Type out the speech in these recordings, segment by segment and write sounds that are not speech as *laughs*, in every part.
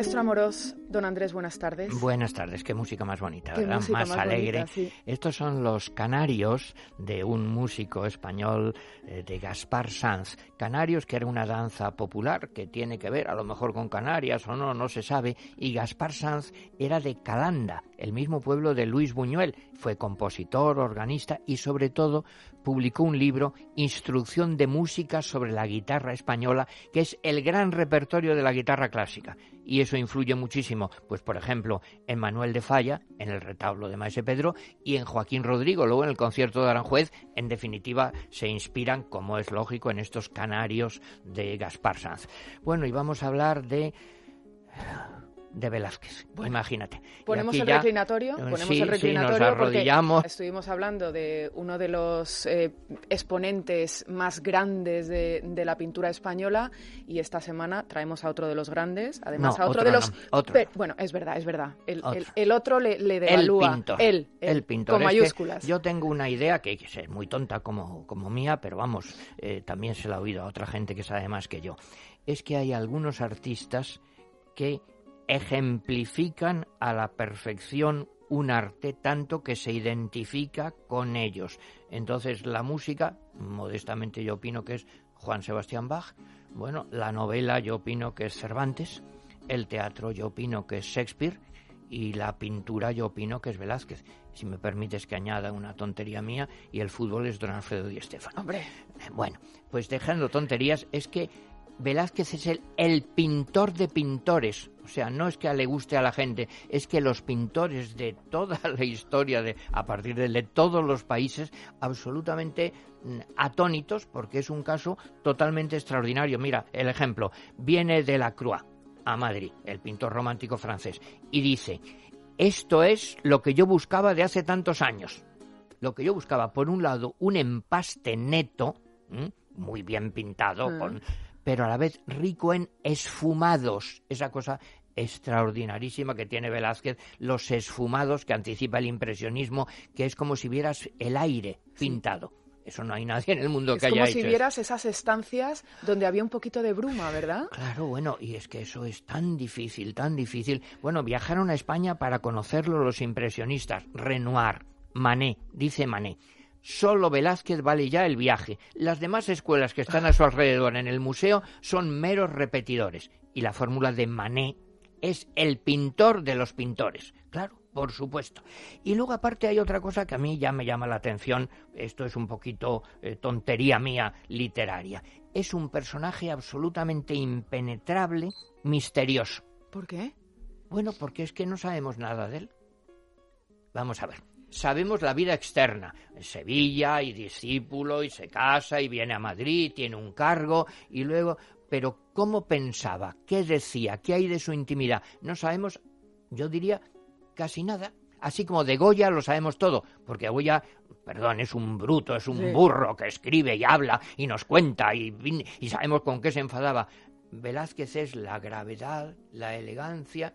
Maestro Amorós, don Andrés, buenas tardes. Buenas tardes, qué música más bonita, ¿verdad? música más, más alegre. bonita, sí. Estos son los canarios de un músico español eh, de Gaspar Sanz. Canarios, que era una danza popular que tiene que ver a lo mejor con Canarias o no, no se sabe. Y Gaspar Sanz era de Calanda, el mismo pueblo de Luis Buñuel. Fue compositor, organista y sobre todo publicó un libro, Instrucción de Música sobre la Guitarra Española, que es el gran repertorio de la guitarra clásica. Y eso influye muchísimo, pues por ejemplo, en Manuel de Falla, en el retablo de Maese Pedro, y en Joaquín Rodrigo, luego en el concierto de Aranjuez, en definitiva, se inspiran, como es lógico, en estos canarios de Gaspar Sanz. Bueno, y vamos a hablar de de Velázquez, imagínate. Y Ponemos el ya- reclinatorio, eh, ponemos sí, el sí, reclinatorio porque estuvimos hablando de uno de los eh, exponentes más grandes de, de la pintura española y esta semana traemos a otro de los grandes, además No, a otro, otro de los... no, otro. Bueno, es verdad, es verdad. El Otro. el- el otro le, le el devalúa. pintor. Él, él, el pintor. Con Es que mayúsculas. yo tengo una idea que es muy tonta como, como mía, pero vamos, eh, también se la he oído a otra gente que sabe más que yo. Es que hay algunos artistas que ejemplifican a la perfección un arte tanto que se identifica con ellos. Entonces la música, modestamente yo opino que es Juan Sebastián Bach, bueno, la novela yo opino que es Cervantes, el teatro yo opino que es Shakespeare y la pintura yo opino que es Velázquez. Si me permites que añada una tontería mía y el fútbol es Don Alfredo Di Stéfano. Hombre, Bueno, pues dejando tonterías, es que Velázquez es el, el pintor de pintores. O sea, no es que le guste a la gente, es que los pintores de toda *laughs* la historia, de, a partir de, de todos los países, absolutamente mm, atónitos, porque es un caso totalmente extraordinario. Mira, el ejemplo, viene de la Croix a Madrid, el pintor romántico francés, y dice, esto es lo que yo buscaba de hace tantos años lo que yo buscaba, por un lado, un empaste neto, ¿m? muy bien pintado, Mm. con- pero a la vez rico en esfumados, esa cosa extraordinarísima que tiene Velázquez, los esfumados que anticipa el impresionismo, que es como si vieras el aire pintado. Eso no hay nadie en el mundo es que como haya si hecho eso. vieras esas estancias donde había un poquito de bruma, ¿verdad? Claro, bueno, y es que eso es tan difícil, tan difícil. Bueno, viajaron a España para conocerlo los impresionistas, Renoir, Manet, dice Manet. Solo Velázquez vale ya el viaje. Las demás escuelas que están a su alrededor en el museo son meros repetidores. Y la fórmula de Manet es el pintor de los pintores. Claro, por supuesto. Y luego aparte hay otra cosa que a mí ya me llama la atención. Esto es un poquito eh, tontería mía literaria. Es un personaje absolutamente impenetrable, misterioso. ¿Por qué? Bueno, porque es que no sabemos nada de él. Vamos a ver. Sabemos la vida externa. En Sevilla y discípulo y se casa y viene a Madrid, tiene un cargo y luego... Pero ¿cómo pensaba? ¿Qué decía? ¿Qué hay de su intimidad? No sabemos, yo diría, casi nada. Así como de Goya lo sabemos todo, porque Goya, perdón, es un bruto, es un Sí. burro que escribe y habla y nos cuenta y, y sabemos con qué se enfadaba. Velázquez es la gravedad, la elegancia,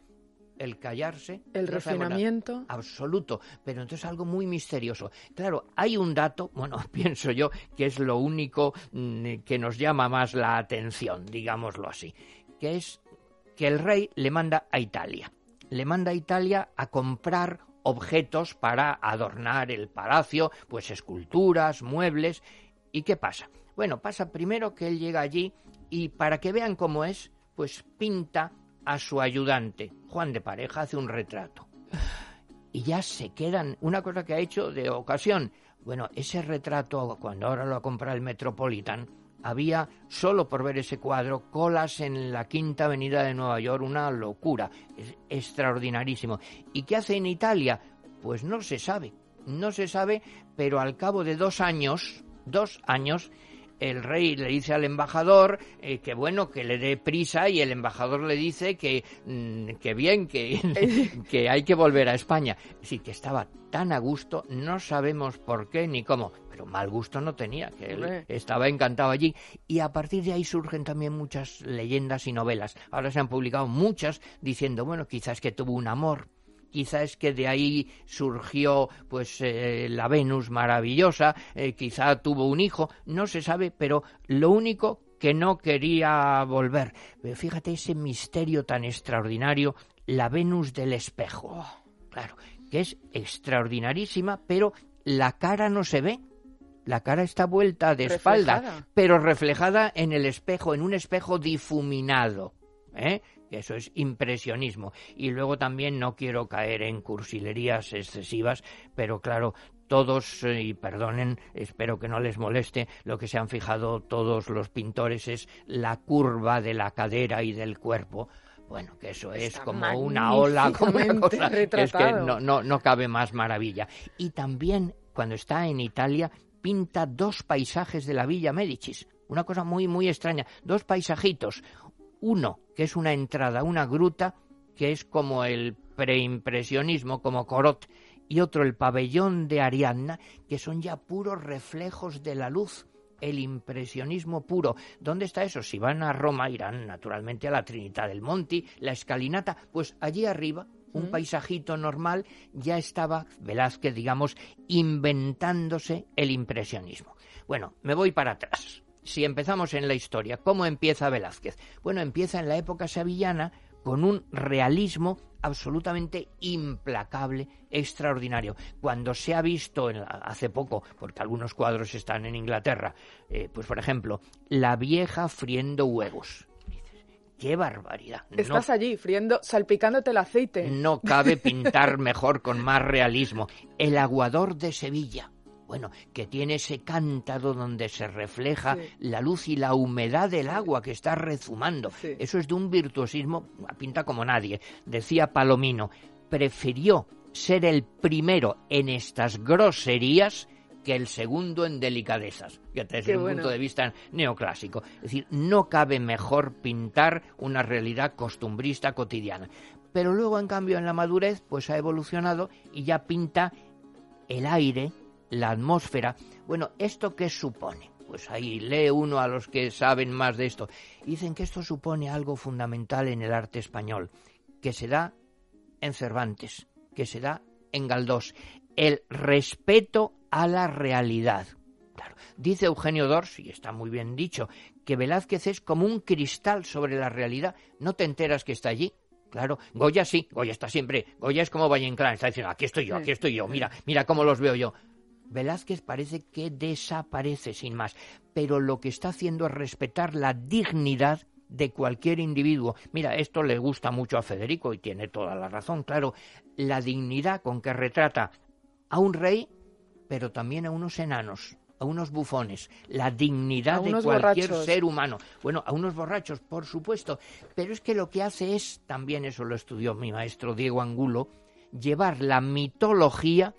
el callarse. El no refinamiento. Absoluto, pero entonces algo muy misterioso. Claro, hay un dato, *laughs* bueno, pienso yo que es lo único mm, que nos llama más la atención, digámoslo así, que es que el rey le manda a Italia. Le manda a Italia a comprar objetos para adornar el palacio, pues esculturas, muebles. ¿Y qué pasa? Bueno, pasa primero que él llega allí y para que vean cómo es, pues pinta a su ayudante. Juan de Pareja hace un retrato. Y ya se quedan, una cosa que ha hecho de ocasión. Bueno, ese retrato, cuando ahora lo ha comprado el Metropolitan, había, solo por ver ese cuadro, colas en la quinta avenida de Nueva York, una locura, es extraordinarísimo. ¿Y qué hace en Italia? Pues no se sabe, no se sabe, pero al cabo de dos años, dos años, el rey le dice al embajador eh, que bueno, que le dé prisa y el embajador le dice que, mm, que bien, que, *laughs* *laughs* que hay que volver a España. Sí, que estaba tan a gusto, no sabemos por qué ni cómo, pero mal gusto no tenía, que él estaba encantado allí. Y a partir de ahí surgen también muchas leyendas y novelas. Ahora se han publicado muchas diciendo, bueno, quizás que tuvo un amor, quizá es que de ahí surgió pues eh, la Venus maravillosa, eh, quizá tuvo un hijo, no se sabe, pero lo único que no quería volver. Pero fíjate ese misterio tan extraordinario, la Venus del espejo. Oh. Claro, que es extraordinarísima, pero la cara no se ve. La cara está vuelta de espalda, pero reflejada en el espejo, en un espejo difuminado. ¿eh? Eso es impresionismo. Y luego también no quiero caer en cursilerías excesivas, pero claro, todos, eh, y perdonen, espero que no les moleste, lo que se han fijado todos los pintores es la curva de la cadera y del cuerpo. Bueno, que eso es como una ola, como una cosa, es que no, no, no cabe más maravilla. Y también, cuando está en Italia, pinta dos paisajes de la Villa Médicis. Una cosa muy, muy extraña. Dos paisajitos. Uno, que es una entrada, una gruta, que es como el preimpresionismo, como Corot, y otro el pabellón de Ariadna, que son ya puros reflejos de la luz, el impresionismo puro. ¿Dónde está eso? Si van a Roma, irán naturalmente a la Trinidad del Monti, la escalinata, pues allí arriba, un mm. paisajito normal, ya estaba Velázquez, digamos, inventándose el impresionismo. Bueno, me voy para atrás. Si empezamos en la historia, ¿cómo empieza Velázquez? Bueno, empieza en la época sevillana con un realismo absolutamente implacable, extraordinario. Cuando se ha visto hace poco, porque algunos cuadros están en Inglaterra, eh, pues por ejemplo, la vieja friendo huevos. ¡Qué barbaridad! Estás allí, friendo, salpicándote el aceite. No cabe *laughs* pintar mejor, con más realismo. El aguador de Sevilla bueno, que tiene ese cántaro donde se refleja la luz y la humedad del agua que está rezumando. Eso es de un virtuosismo, pinta como nadie. Decía Palomino, prefirió ser el primero en estas groserías que el segundo en delicadezas, desde un punto de vista neoclásico. Es decir, no cabe mejor pintar una realidad costumbrista cotidiana. Pero luego, en cambio, en la madurez, pues ha evolucionado y ya pinta el aire, la atmósfera. Bueno, ¿esto qué supone? Pues ahí lee uno a los que saben más de esto. dicen que esto supone algo fundamental en el arte español, que se da en Cervantes, que se da en Galdós, el respeto a la realidad. Claro, dice Eugenio Dors, y está muy bien dicho, que Velázquez es como un cristal sobre la realidad. No te enteras que está allí, Claro, Goya sí, Goya está siempre, Goya es como Valle Inclán, está diciendo, aquí estoy yo, aquí estoy yo, mira, mira cómo los veo yo. Velázquez parece que desaparece sin más, pero lo que está haciendo es respetar la dignidad de cualquier individuo. Mira, esto le gusta mucho a Federico y tiene toda la razón, claro, la dignidad con que retrata a un rey, pero también a unos enanos, a unos bufones, la dignidad de cualquier ser humano. Bueno, a unos borrachos, por supuesto, pero es que lo que hace es, también eso lo estudió mi maestro Diego Angulo, llevar la mitología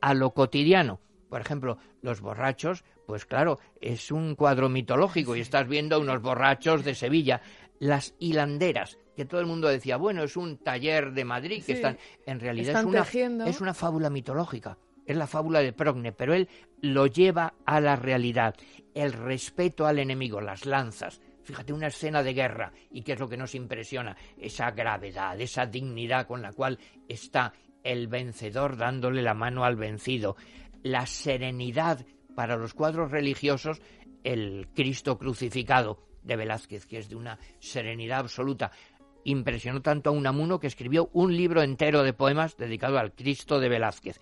a lo cotidiano. Por ejemplo, los borrachos, pues claro, es un cuadro mitológico y estás viendo a unos borrachos de Sevilla. Las hilanderas, que todo el mundo decía, bueno, es un taller de Madrid que están. En realidad es, una, es una fábula mitológica es la fábula de Progne, pero él lo lleva a la realidad. El respeto al enemigo, las lanzas. Fíjate, una escena de guerra. ¿Y qué es lo que nos impresiona? Esa gravedad, esa dignidad con la cual está el vencedor dándole la mano al vencido la serenidad para los cuadros religiosos, el Cristo crucificado de Velázquez, que es de una serenidad absoluta. Impresionó tanto a Unamuno que escribió un libro entero de poemas dedicado al Cristo de Velázquez.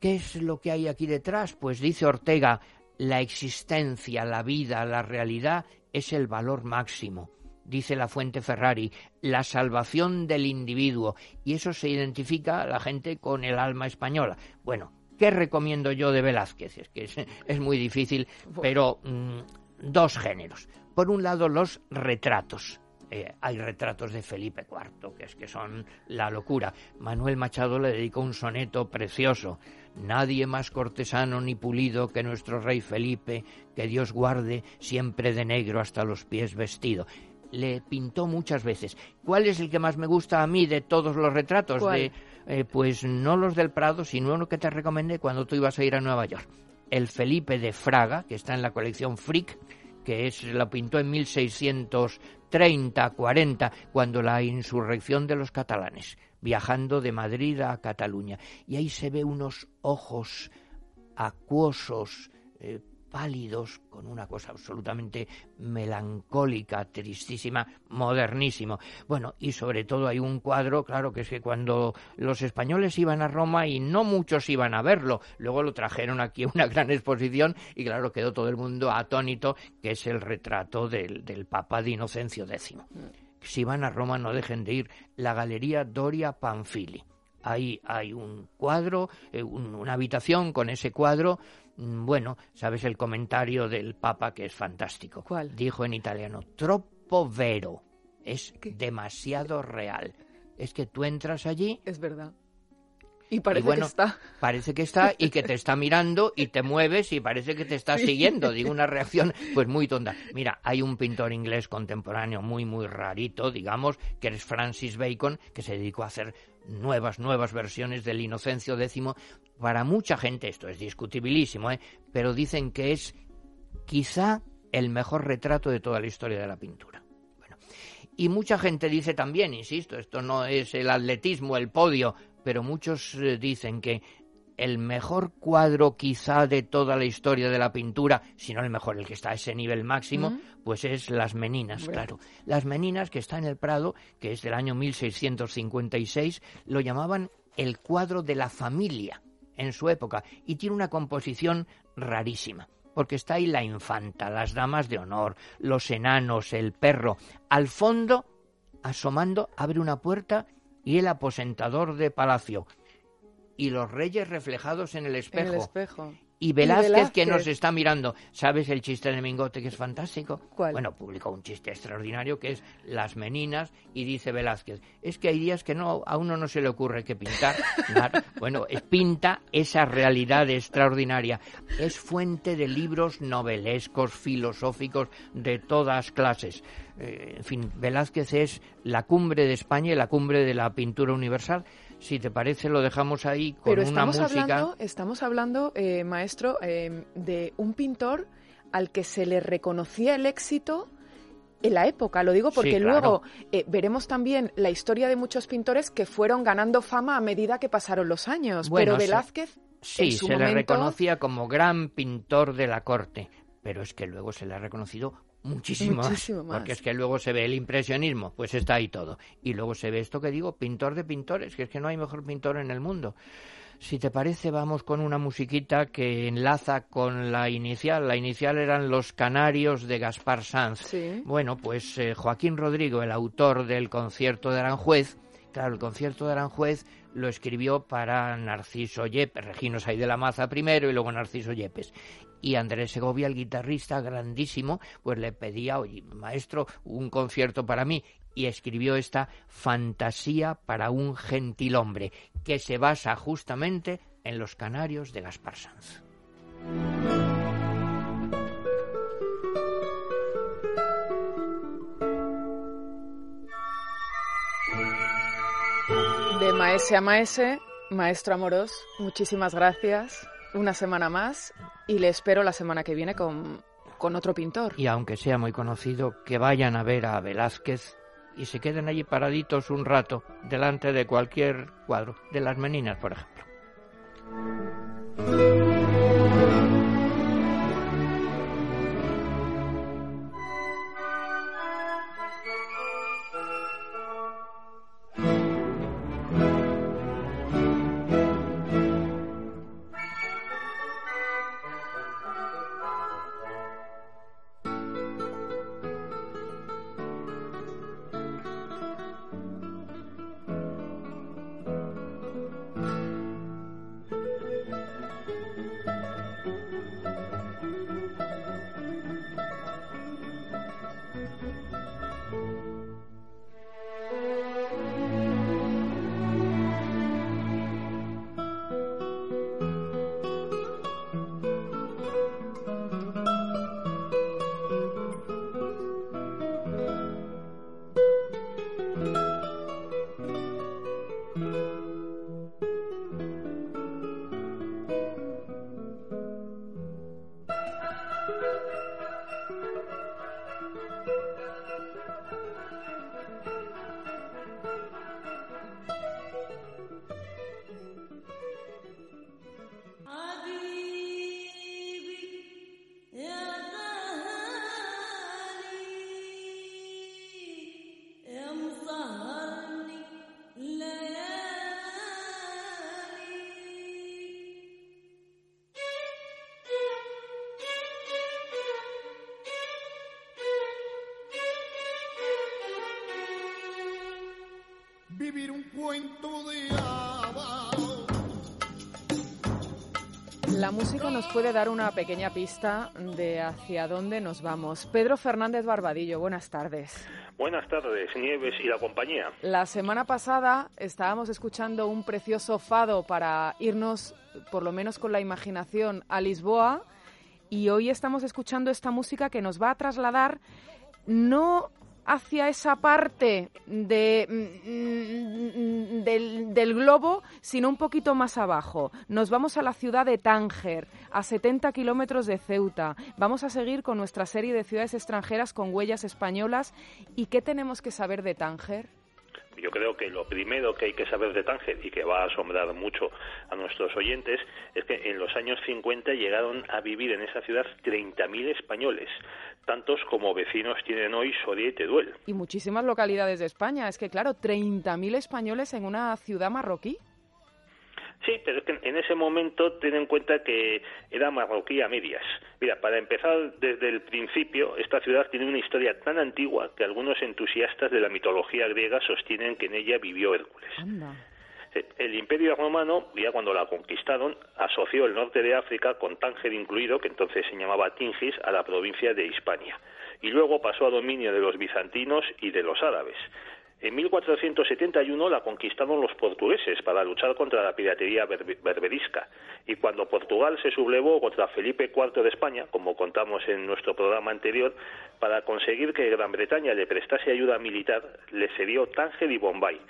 ¿Qué es lo que hay aquí detrás? Pues dice Ortega, la existencia, la vida, la realidad es el valor máximo. Dice la fuente Ferrari, la salvación del individuo. Y eso se identifica a la gente con el alma española. Bueno, ¿Qué recomiendo yo de Velázquez? Es que es, muy difícil, pero mm, dos géneros. Por un lado, los retratos. Eh, hay retratos de Felipe IV, que es que son la locura. Manuel Machado le dedicó un soneto precioso. Nadie más cortesano ni pulido que nuestro rey Felipe, que Dios guarde siempre de negro hasta los pies vestido le pintó muchas veces. ¿Cuál es el que más me gusta a mí de todos los retratos? De, eh, pues no los del Prado, sino uno que te recomendé cuando tú ibas a ir a Nueva York. El Felipe de Fraga, que está en la colección Frick, que es lo pintó en 1630-40, cuando la insurrección de los catalanes, viajando de Madrid a Cataluña. Y ahí se ve unos ojos acuosos, eh, pálidos, con una cosa absolutamente melancólica, tristísima, modernísimo. Bueno, y sobre todo hay un cuadro, claro, que es que cuando los españoles iban a Roma y no muchos iban a verlo, luego lo trajeron aquí a una gran exposición y claro, quedó todo el mundo atónito, que es el retrato del, del Papa de Inocencio X. Si van a Roma no dejen de ir la Galería Doria Panfili. Ahí hay un cuadro, eh, una habitación con ese cuadro Mm, bueno, sabes el comentario del Papa que es fantástico. ¿Cuál? Dijo en italiano, troppo vero, es demasiado real. Es que tú entras allí. Es verdad. Y parece que está. Parece que está y que te está mirando y te mueves y parece que te está siguiendo. Digo, una *laughs* reacción pues muy tonta. Mira, hay un pintor inglés contemporáneo muy, muy rarito, digamos, que es Francis Bacon, que se dedicó a hacer nuevas, nuevas versiones del Inocencio X. Para mucha gente esto es discutibilísimo, ¿eh? pero dicen que es quizá el mejor retrato de toda la historia de la pintura. Bueno, y mucha gente dice también, insisto, esto no es el atletismo, el podio, pero muchos eh, dicen que el mejor cuadro quizá de toda la historia de la pintura, si no el mejor, el que está a ese nivel máximo, pues es Las Meninas, claro. Las Meninas, que está en el Prado, que es del año 1656, lo llamaban el cuadro de la familia en su época y tiene una composición rarísima. Porque está ahí la infanta, las damas de honor, los enanos, el perro. Al fondo, asomando, abre una puerta y el aposentador de palacio y los reyes reflejados en el espejo. el espejo. Y Velázquez, que nos está mirando. ¿Sabes el chiste de Mingote que es fantástico? ¿Cuál? Bueno, publicó un chiste extraordinario que es Las Meninas y dice Velázquez, es que hay días que no a uno no se le ocurre que pintar. *laughs* bueno, pinta esa realidad extraordinaria. Es fuente de libros novelescos, filosóficos de todas clases. Eh, en fin, Velázquez es la cumbre de España y la cumbre de la pintura universal si te parece, lo dejamos ahí con Pero una música. Hablando, estamos hablando, eh, maestro, eh, de un pintor al que se le reconocía el éxito en la época. Lo digo porque luego eh, veremos también la historia de muchos pintores que fueron ganando fama a medida que pasaron los años. Pero Velázquez. Sí, su se le reconocía como gran pintor de la corte. Pero es que luego se le ha reconocido Muchísimo, más, Porque es que luego se ve el impresionismo, pues está ahí todo. Y luego se ve esto que digo, pintor de pintores, que es que no hay mejor pintor en el mundo. Si te parece, vamos con una musiquita que enlaza con la inicial. La inicial eran Los Canarios de Gaspar Sanz. Bueno, pues eh, Joaquín Rodrigo, el autor del concierto de Aranjuez, claro, el concierto de Aranjuez lo escribió para Narciso Yepes, Reginos ahí de la Maza primero y luego Narciso Yepes y Andrés Segovia, el guitarrista grandísimo, pues le pedía, oye, maestro, un concierto para mí y escribió esta Fantasía para un gentilhombre, que se basa justamente en los Canarios de Gaspar Sanz. De maese a maese, maestro Amorós, muchísimas gracias. Una semana más y le espero la semana que viene con, con otro pintor. Y aunque sea muy conocido, que vayan a ver a Velázquez y se queden allí paraditos un rato delante de cualquier cuadro, de las meninas, por ejemplo. La música nos puede dar una pequeña pista de hacia dónde nos vamos. Pedro Fernández Barbadillo, buenas tardes. Buenas tardes, Nieves y la compañía. La semana pasada estábamos escuchando un precioso fado para irnos, por lo menos con la imaginación, a Lisboa y hoy estamos escuchando esta música que nos va a trasladar no hacia esa parte de, mm, mm, del, del, globo, sino un poquito más abajo. Nos vamos a la ciudad de Tánger, a 70 kilómetros de Ceuta. Vamos a seguir con nuestra serie de ciudades extranjeras con huellas españolas. ¿Y qué tenemos que saber de Tánger? Yo creo que lo primero que hay que saber de Tánger y que va a asombrar mucho a nuestros oyentes es que en los años 50 llegaron a vivir en esa ciudad 30.000 españoles, tantos como vecinos tienen hoy Soria y Teduel. Y muchísimas localidades de España. Es que, claro, 30.000 españoles en una ciudad marroquí. Sí, pero es que en ese momento ten en cuenta que era marroquí a medias. Mira, para empezar desde el principio, esta ciudad tiene una historia tan antigua que algunos entusiastas de la mitología griega sostienen que en ella vivió Hércules. El Imperio Romano, ya cuando la conquistaron, asoció el norte de África, con Tánger incluido, que entonces se llamaba Tingis, a la provincia de Hispania. Y luego pasó a dominio de los bizantinos y de los árabes. En 1471 la conquistaron los portugueses para luchar contra la piratería berberisca. Y cuando Portugal se sublevó contra Felipe IV de España, como contamos en nuestro programa anterior, para conseguir que Gran Bretaña le prestase ayuda militar, le cedió Tánger y Bombay,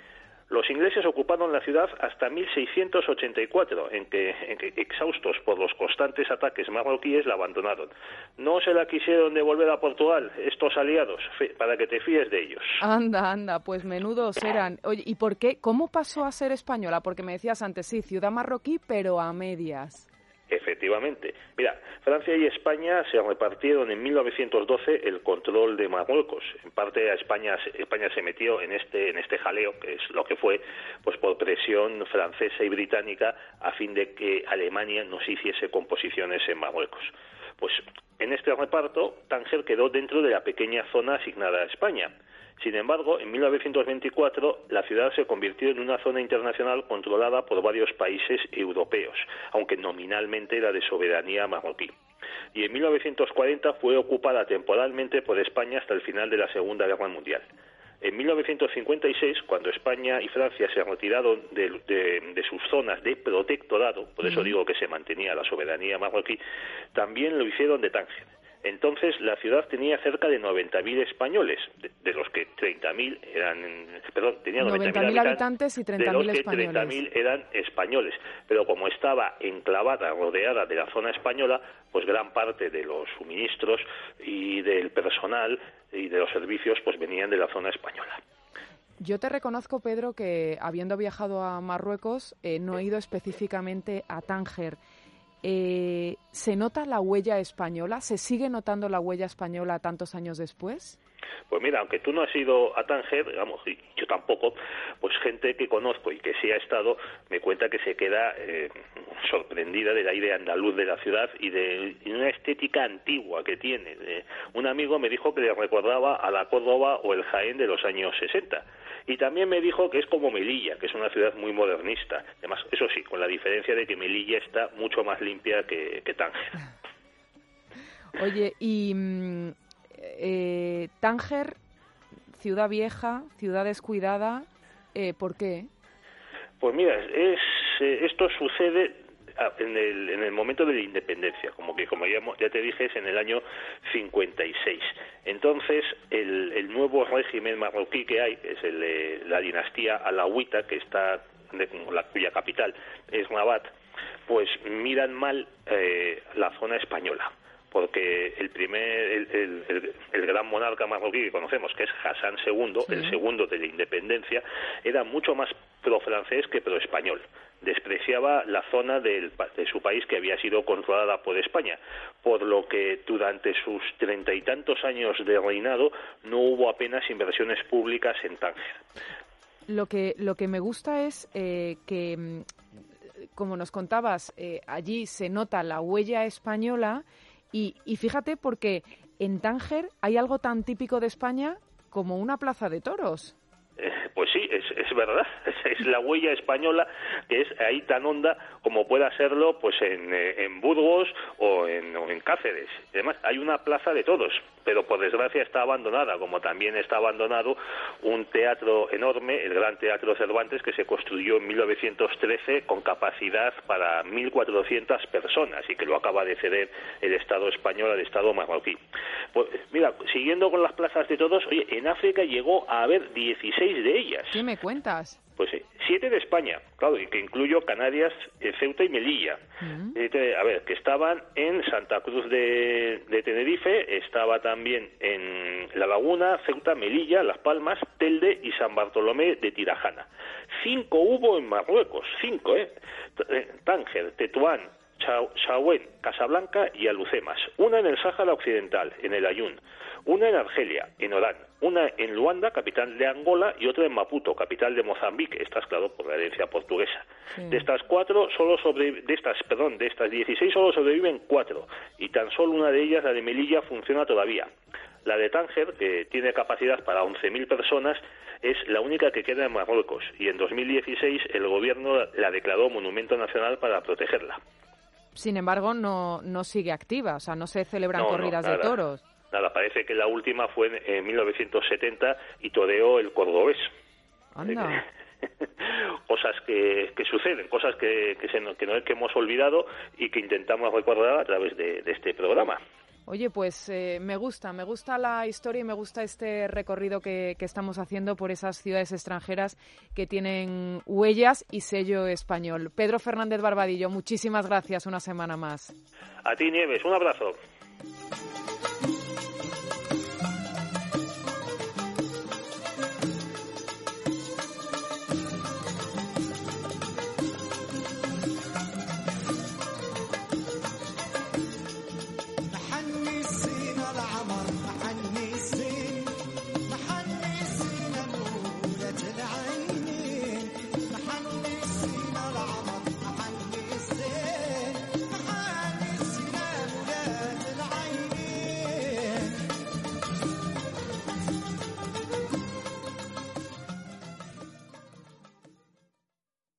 los ingleses ocuparon la ciudad hasta 1684, en que, exhaustos por los constantes ataques marroquíes, la abandonaron. No se la quisieron devolver a Portugal, estos aliados, para que te fíes de ellos. Anda, anda, pues menudos eran. Oye, ¿y por qué? ¿Cómo pasó a ser española? Porque me decías antes, sí, ciudad marroquí, pero a medias. Efectivamente. Mira, Francia y España se repartieron en 1912 el control de Marruecos. En parte a España, España se metió en este, en este jaleo, que es lo que fue, pues por presión francesa y británica, a fin de que Alemania no se hiciese composiciones en Marruecos. Pues en este reparto, Tánger quedó dentro de la pequeña zona asignada a España sin embargo, en 1924 la ciudad se convirtió en una zona internacional controlada por varios países europeos, aunque nominalmente era de soberanía marroquí. Y en 1940 fue ocupada temporalmente por España hasta el final de la Segunda Guerra Mundial. En 1956, cuando España y Francia se retiraron de, de, sus zonas de protectorado, por eso digo que se mantenía la soberanía marroquí, también lo hicieron de Tánger entonces la ciudad tenía cerca de 90.000 españoles, de, los que 30.000 eran, perdón, tenía 90.000 habitantes, y 30.000 españoles. 30.000 eran españoles, pero como estaba enclavada, rodeada de la zona española, pues gran parte de los suministros y del personal y de los servicios pues venían de la zona española. Yo te reconozco, Pedro, que habiendo viajado a Marruecos, eh, no he ido específicamente a Tánger. Eh, ¿Se nota la huella española? ¿Se sigue notando la huella española tantos años después? Pues mira, aunque tú no has ido a Tánger, digamos, y yo tampoco, pues gente que conozco y que sí ha estado me cuenta que se queda eh, sorprendida del aire andaluz de la ciudad y de una estética antigua que tiene. un amigo me dijo que le recordaba a la Córdoba o el Jaén de los años 60 y también me dijo que es como Melilla, que es una ciudad muy modernista. Además, eso sí, con la diferencia de que Melilla está mucho más limpia que, Tánger. *laughs* Oye, y mm, eh, Tánger, ciudad vieja, ciudad descuidada, eh, ¿por qué? Pues mira, es, eh, esto sucede en el, en el momento de la independencia, como que como ya, ya te dije es en el año 56. Entonces el, el nuevo régimen marroquí que hay, es el la dinastía alawita, que está de, la cuya capital es Rabat, pues miran mal eh, la zona española porque el primer el, el, gran monarca marroquí que conocemos que es Hassan II el segundo de la independencia era mucho más pro francés que pro español despreciaba la zona de su país que había sido controlada por España, por lo que durante sus treinta y tantos años de reinado no hubo apenas inversiones públicas en Tánger. Lo que, lo que me gusta es eh, que, mm, como nos contabas, eh, allí se nota la huella española y fíjate porque en Tánger hay algo tan típico de España como una plaza de toros. Eh, pues sí, es, es verdad. *laughs* Es, la huella española que es ahí tan honda como pueda serlo pues en, eh, en Burgos o en, o en Cáceres. Además, hay una plaza de todos, pero por desgracia está abandonada, como también está abandonado un teatro enorme, el Gran Teatro Cervantes, que se construyó en 1913 con capacidad para 1.400 personas y que lo acaba de ceder el Estado español al Estado marroquí. Pues mira, siguiendo con las plazas de todos, oye, en África llegó a haber 16 de ellas. ¿Qué me cuentas? Pues sí, siete de España, claro, y que incluyo Canarias, eh, Ceuta y Melilla. Mm. Eh, a ver, que estaban en Santa Cruz de, de, Tenerife, estaba también en La Laguna, Ceuta, Melilla, Las Palmas, Telde y San Bartolomé de Tirajana. Cinco hubo en Marruecos, cinco, ¿eh? eh Tánger, Tetuán, Chauen, Casablanca y Alucemas. Una en el Sáhara Occidental, en el Ayun. Una en Argelia, en Orán. Una en Luanda, capital de Angola, y otra en Maputo, capital de Mozambique. Estás claro por la herencia portuguesa. De estas cuatro, solo sobre, de estas, perdón, de estas 16 solo sobreviven cuatro. Y tan solo una de ellas, la de Melilla, funciona todavía. La de Tánger, que tiene capacidad para 11.000 personas, es la única que queda en Marruecos y en 2016 el gobierno la declaró monumento nacional para protegerla. Sin embargo, no, no sigue activa, o sea, no se celebran corridas de toros. Nada, parece que la última fue en, 1970 y toreó el cordobés. Anda. *laughs* cosas que, que, suceden, cosas que, que, se, que, no, que hemos olvidado y que intentamos recordar a través de este programa. Oye, pues eh, me gusta, me gusta la historia y me gusta este recorrido que, que, estamos haciendo por esas ciudades extranjeras que tienen huellas y sello español. Pedro Fernández Barbadillo, muchísimas gracias una semana más. A ti, Nieves, un abrazo.